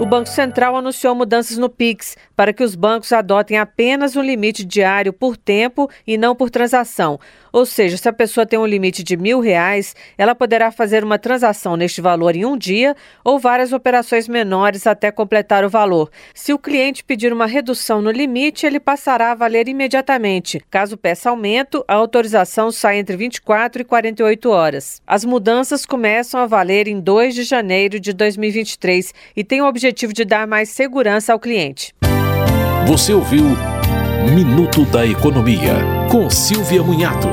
O Banco Central anunciou mudanças no PIX para que os bancos adotem apenas um limite diário por tempo e não por transação. Ou seja, se a pessoa tem um limite de mil reais, ela poderá fazer uma transação neste valor em um dia ou várias operações menores até completar o valor. Se o cliente pedir uma redução no limite, ele passará a valer imediatamente. Caso peça aumento, a autorização sai entre 24 e 48 horas. As mudanças começam a valer em 2 de janeiro de 2023 e têm o objetivo de dar mais segurança ao cliente. Você ouviu Minuto da Economia, com Silvia Munhato.